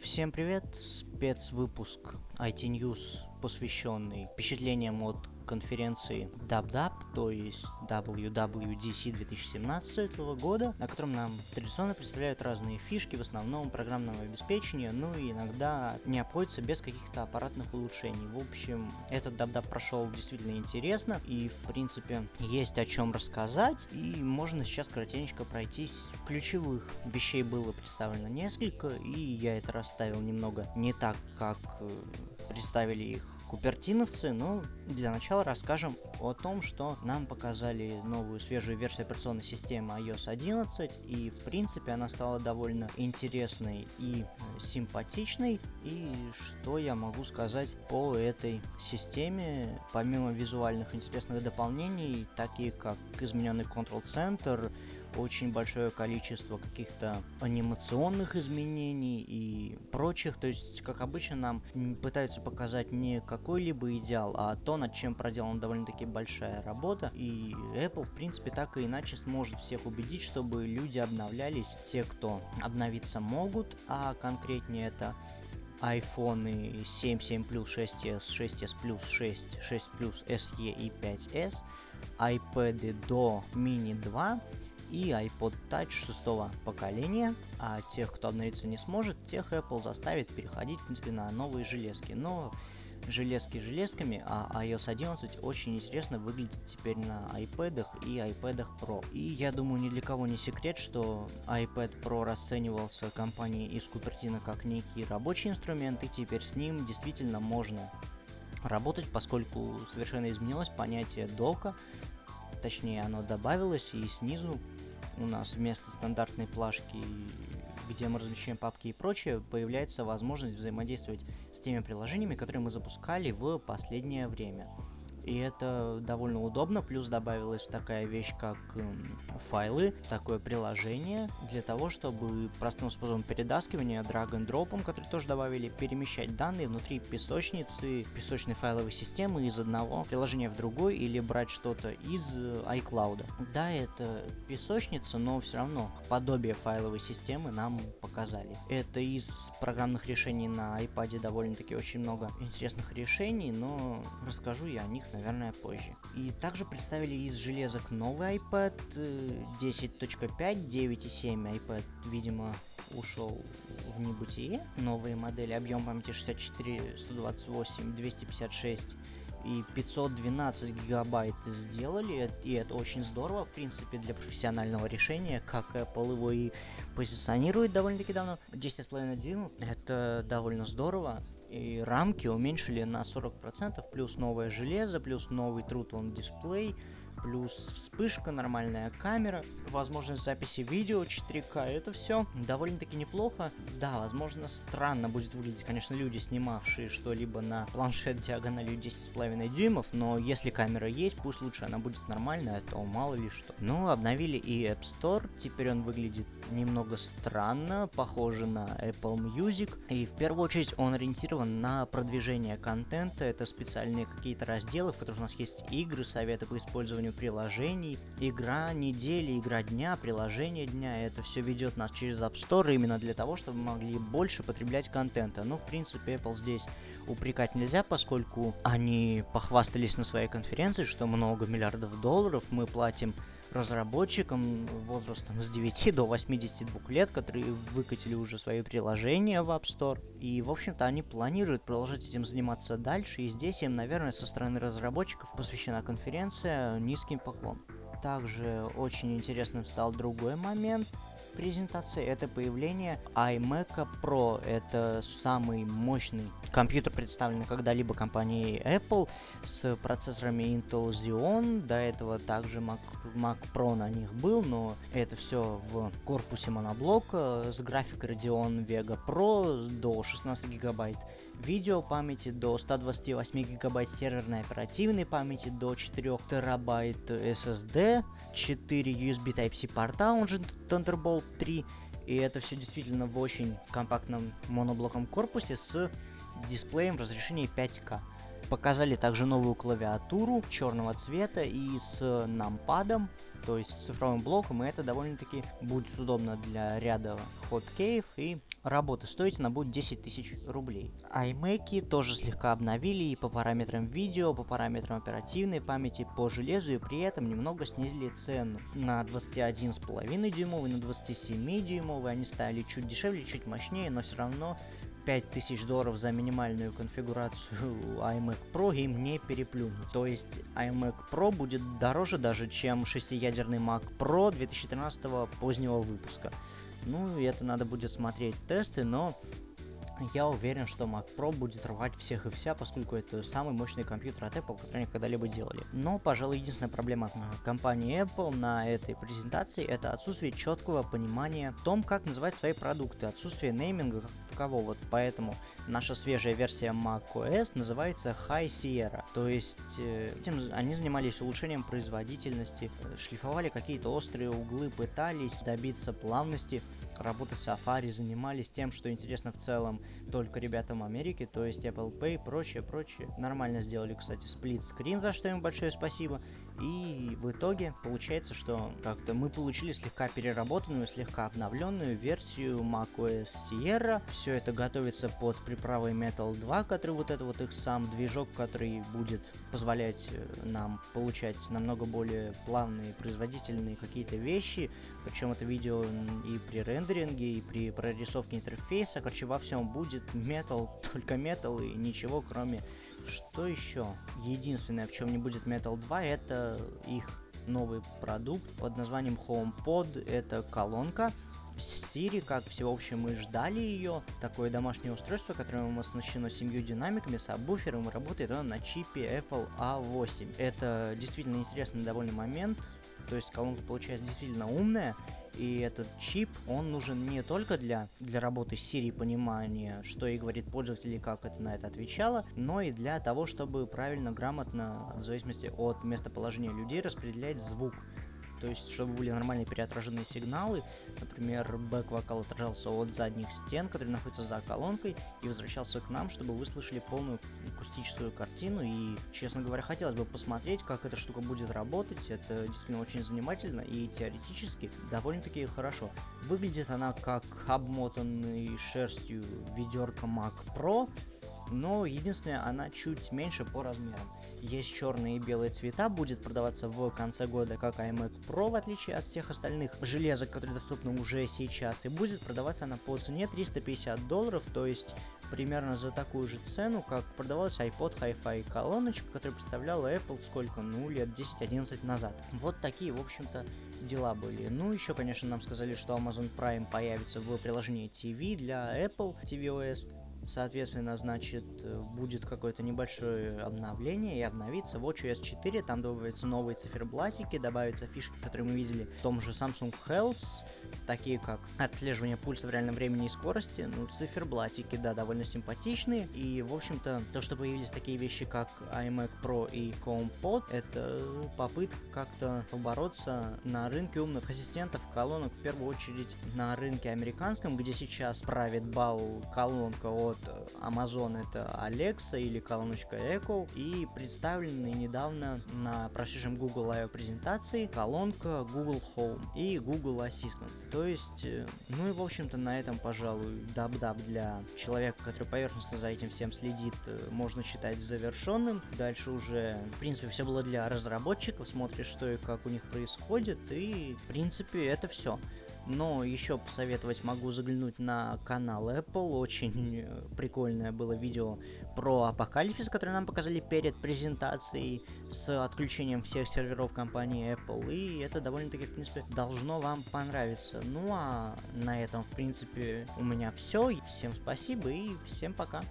Всем привет! Спецвыпуск IT News, посвященный впечатлениям от конференции DubDub, то есть WWDC 2017 года, на котором нам традиционно представляют разные фишки, в основном программного обеспечения, ну и иногда не обходится без каких-то аппаратных улучшений. В общем, этот DubDub прошел действительно интересно, и в принципе есть о чем рассказать, и можно сейчас коротенько пройтись. Ключевых вещей было представлено несколько, и я это расставил немного не так, как э, представили их купертиновцы, но для начала расскажем о том, что нам показали новую свежую версию операционной системы iOS 11, и в принципе она стала довольно интересной и э, симпатичной, и что я могу сказать по этой системе, помимо визуальных интересных дополнений, такие как измененный контрол-центр, очень большое количество каких-то анимационных изменений и прочих. То есть, как обычно, нам пытаются показать не какой-либо идеал, а то, над чем проделана довольно-таки большая работа. И Apple, в принципе, так и иначе сможет всех убедить, чтобы люди обновлялись, те, кто обновиться могут, а конкретнее это iPhone 7, 7 Plus, 6s, 6s Plus, 6, 6 Plus, SE и 5s, iPad до Mini 2, и iPod Touch шестого поколения, а тех, кто обновиться не сможет, тех Apple заставит переходить, в принципе, на новые железки. Но железки железками, а iOS 11 очень интересно выглядит теперь на iPad и iPad Pro. И я думаю, ни для кого не секрет, что iPad Pro расценивался компанией из Купертино как некий рабочий инструмент, и теперь с ним действительно можно работать, поскольку совершенно изменилось понятие дока, точнее оно добавилось, и снизу у нас вместо стандартной плашки, где мы размещаем папки и прочее, появляется возможность взаимодействовать с теми приложениями, которые мы запускали в последнее время. И это довольно удобно, плюс добавилась такая вещь, как эм, файлы, такое приложение, для того, чтобы простым способом перетаскивания, dropом, который тоже добавили, перемещать данные внутри песочницы, песочной файловой системы из одного приложения в другой, или брать что-то из э, iCloud. Да, это песочница, но все равно подобие файловой системы нам показали. Это из программных решений на iPad довольно-таки очень много интересных решений, но расскажу я о них наверное, позже. И также представили из железок новый iPad 10.5, 9.7 iPad, видимо, ушел в небытие. Новые модели, объем памяти 64, 128, 256 и 512 гигабайт сделали, и это очень здорово, в принципе, для профессионального решения, как Apple его и позиционирует довольно-таки давно. 10,5 дюймов, это довольно здорово, и рамки уменьшили на 40%, плюс новое железо, плюс новый Truth on дисплей, плюс вспышка, нормальная камера, возможность записи видео 4К, это все довольно-таки неплохо. Да, возможно, странно будет выглядеть, конечно, люди, снимавшие что-либо на планшет диагональю 10,5 дюймов, но если камера есть, пусть лучше она будет нормальная, а то мало ли что. Ну, обновили и App Store, теперь он выглядит немного странно, похоже на Apple Music, и в первую очередь он ориентирован на продвижение контента, это специальные какие-то разделы, в которых у нас есть игры, советы по использованию созданию приложений. Игра недели, игра дня, приложение дня. Это все ведет нас через App Store именно для того, чтобы мы могли больше потреблять контента. Ну, в принципе, Apple здесь упрекать нельзя, поскольку они похвастались на своей конференции, что много миллиардов долларов мы платим разработчикам возрастом с 9 до 82 лет, которые выкатили уже свои приложения в App Store. И, в общем-то, они планируют продолжать этим заниматься дальше, и здесь им, наверное, со стороны разработчиков посвящена конференция низким поклон. Также очень интересным стал другой момент презентации, это появление iMac Pro. Это самый мощный компьютер, представленный когда-либо компанией Apple с процессорами Intel Xeon. До этого также Mac, Mac Pro на них был, но это все в корпусе моноблока с графикой Radeon Vega Pro до 16 гигабайт видео памяти до 128 гигабайт серверной оперативной памяти, до 4 терабайт SSD, 4 USB Type-C порта, он же Thunderbolt 3, и это все действительно в очень компактном моноблоком корпусе с дисплеем разрешения 5К. Показали также новую клавиатуру черного цвета и с нампадом, то есть цифровым блоком, и это довольно-таки будет удобно для ряда хоткеев и работы стоить она будет 10 тысяч рублей. iMac тоже слегка обновили и по параметрам видео, по параметрам оперативной памяти, по железу и при этом немного снизили цену. На 21,5 дюймовый, на 27 дюймовый они стали чуть дешевле, чуть мощнее, но все равно 5000 долларов за минимальную конфигурацию iMac Pro им не переплюнут. То есть iMac Pro будет дороже даже, чем шестиядерный Mac Pro 2013 позднего выпуска. Ну, и это надо будет смотреть тесты, но я уверен, что Mac Pro будет рвать всех и вся, поскольку это самый мощный компьютер от Apple, который они когда-либо делали. Но, пожалуй, единственная проблема компании Apple на этой презентации это отсутствие четкого понимания в том, как называть свои продукты, отсутствие нейминга как такового. Поэтому наша свежая версия macOS называется High Sierra. То есть э, этим они занимались улучшением производительности, шлифовали какие-то острые углы, пытались добиться плавности работы Safari, занимались тем, что интересно в целом только ребятам Америки, то есть Apple Pay, прочее, прочее. Нормально сделали, кстати, сплит-скрин, за что им большое спасибо. И в итоге получается, что как-то мы получили слегка переработанную, слегка обновленную версию macOS Sierra. Все это готовится под приправой Metal 2, который вот это вот их сам движок, который будет позволять э, нам получать намного более плавные, производительные какие-то вещи. Причем это видео и при рендеринге, и при прорисовке интерфейса. Короче, во всем будет Metal, только Metal и ничего кроме что еще? Единственное, в чем не будет Metal 2, это их новый продукт под названием HomePod. Это колонка Siri, как всеобщем мы ждали ее. Такое домашнее устройство, которое оснащено семью динамиками, сабвуфером работает оно на чипе Apple A8. Это действительно интересный довольно момент. То есть колонка получается действительно умная, и этот чип, он нужен не только для, для работы с Siri понимания, что и говорит пользователь, и как это на это отвечало, но и для того, чтобы правильно, грамотно, в зависимости от местоположения людей, распределять звук то есть чтобы были нормальные переотраженные сигналы, например, бэк-вокал отражался от задних стен, которые находятся за колонкой, и возвращался к нам, чтобы вы слышали полную акустическую картину, и, честно говоря, хотелось бы посмотреть, как эта штука будет работать, это действительно очень занимательно, и теоретически довольно-таки хорошо. Выглядит она как обмотанный шерстью ведерко Mac Pro, но единственное, она чуть меньше по размерам. Есть черные и белые цвета, будет продаваться в конце года как iMac Pro, в отличие от всех остальных железок, которые доступны уже сейчас, и будет продаваться она по цене 350 долларов, то есть примерно за такую же цену, как продавалась iPod Hi-Fi колоночка, которая представляла Apple сколько, ну, лет 10-11 назад. Вот такие, в общем-то, дела были. Ну, еще, конечно, нам сказали, что Amazon Prime появится в приложении TV для Apple tvOS. Соответственно, значит, э, будет какое-то небольшое обновление и обновится. WatchOS 4, там добавятся новые циферблатики, добавятся фишки, которые мы видели в том же Samsung Health, такие как отслеживание пульса в реальном времени и скорости, ну, циферблатики, да, довольно симпатичные, и, в общем-то, то, что появились такие вещи, как iMac Pro и HomePod, это попытка как-то побороться на рынке умных ассистентов, колонок, в первую очередь на рынке американском, где сейчас правит бал колонка от Amazon, это Alexa или колоночка Echo, и представлены недавно на прошедшем Google I/O презентации колонка Google Home и Google Assistant. То есть, э, ну и в общем-то на этом, пожалуй, dub-dub для человека, который поверхностно за этим всем следит, э, можно считать завершенным. Дальше уже, в принципе, все было для разработчиков, смотришь, что и как у них происходит, и, в принципе, это все. Но еще посоветовать могу заглянуть на канал Apple. Очень э, прикольное было видео про апокалипсис, которое нам показали перед презентацией с отключением всех серверов компании Apple. И это довольно-таки, в принципе, должно вам понравиться. Ну а на этом, в принципе, у меня все. Всем спасибо и всем пока.